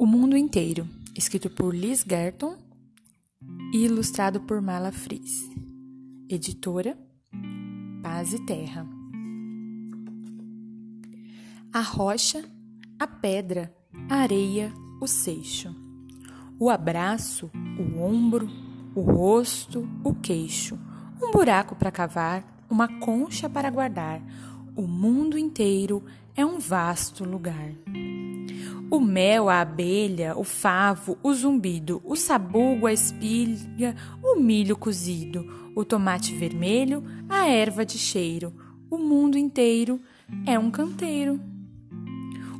O Mundo Inteiro, escrito por Liz Gerton e ilustrado por Mala Fries. Editora Paz e Terra. A rocha, a pedra, a areia, o seixo. O abraço, o ombro, o rosto, o queixo. Um buraco para cavar, uma concha para guardar. O mundo inteiro é um vasto lugar. O mel, a abelha, o favo, o zumbido, o sabugo, a espilha, o milho cozido, o tomate vermelho, a erva de cheiro, o mundo inteiro é um canteiro.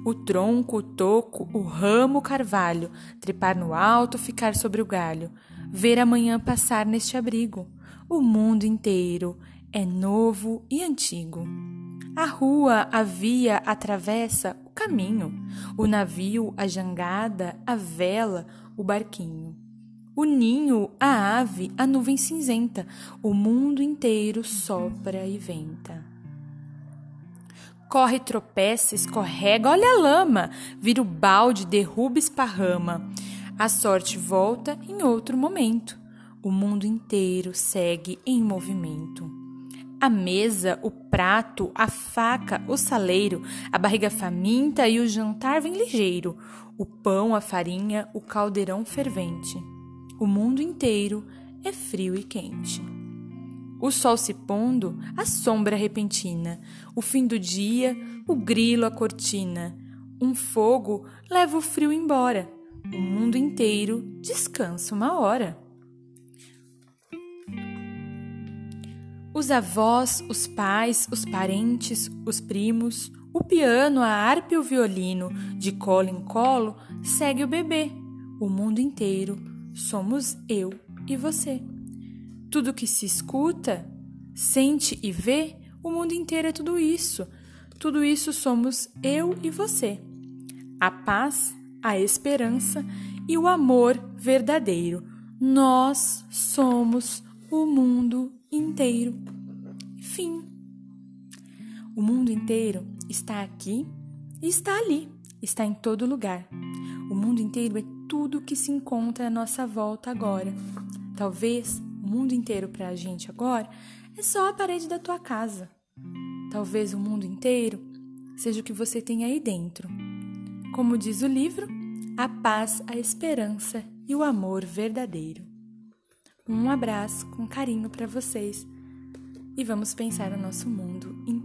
O tronco, o toco, o ramo, o carvalho, trepar no alto, ficar sobre o galho, ver a manhã passar neste abrigo. O mundo inteiro é novo e antigo. A rua, a via, a travessa, caminho, o navio, a jangada, a vela, o barquinho. O ninho, a ave, a nuvem cinzenta, o mundo inteiro sopra e venta. Corre, tropeça, escorrega, olha a lama, vira o balde, derruba, esparrama. A sorte volta em outro momento. O mundo inteiro segue em movimento. A mesa, o prato, a faca, o saleiro, a barriga faminta e o jantar vem ligeiro, o pão, a farinha, o caldeirão fervente. O mundo inteiro é frio e quente. O sol se pondo, a sombra repentina, o fim do dia, o grilo, a cortina. Um fogo leva o frio embora. O mundo inteiro descansa uma hora. Os avós, os pais, os parentes, os primos, o piano, a harpa e o violino, de colo em colo, segue o bebê. O mundo inteiro somos eu e você. Tudo que se escuta, sente e vê, o mundo inteiro é tudo isso. Tudo isso somos eu e você. A paz, a esperança e o amor verdadeiro. Nós somos o mundo inteiro. Fim. O mundo inteiro está aqui e está ali, está em todo lugar. O mundo inteiro é tudo que se encontra à nossa volta agora. Talvez o mundo inteiro para a gente agora é só a parede da tua casa. Talvez o mundo inteiro seja o que você tem aí dentro. Como diz o livro, a paz, a esperança e o amor verdadeiro. Um abraço com carinho para vocês e vamos pensar o nosso mundo inteiro.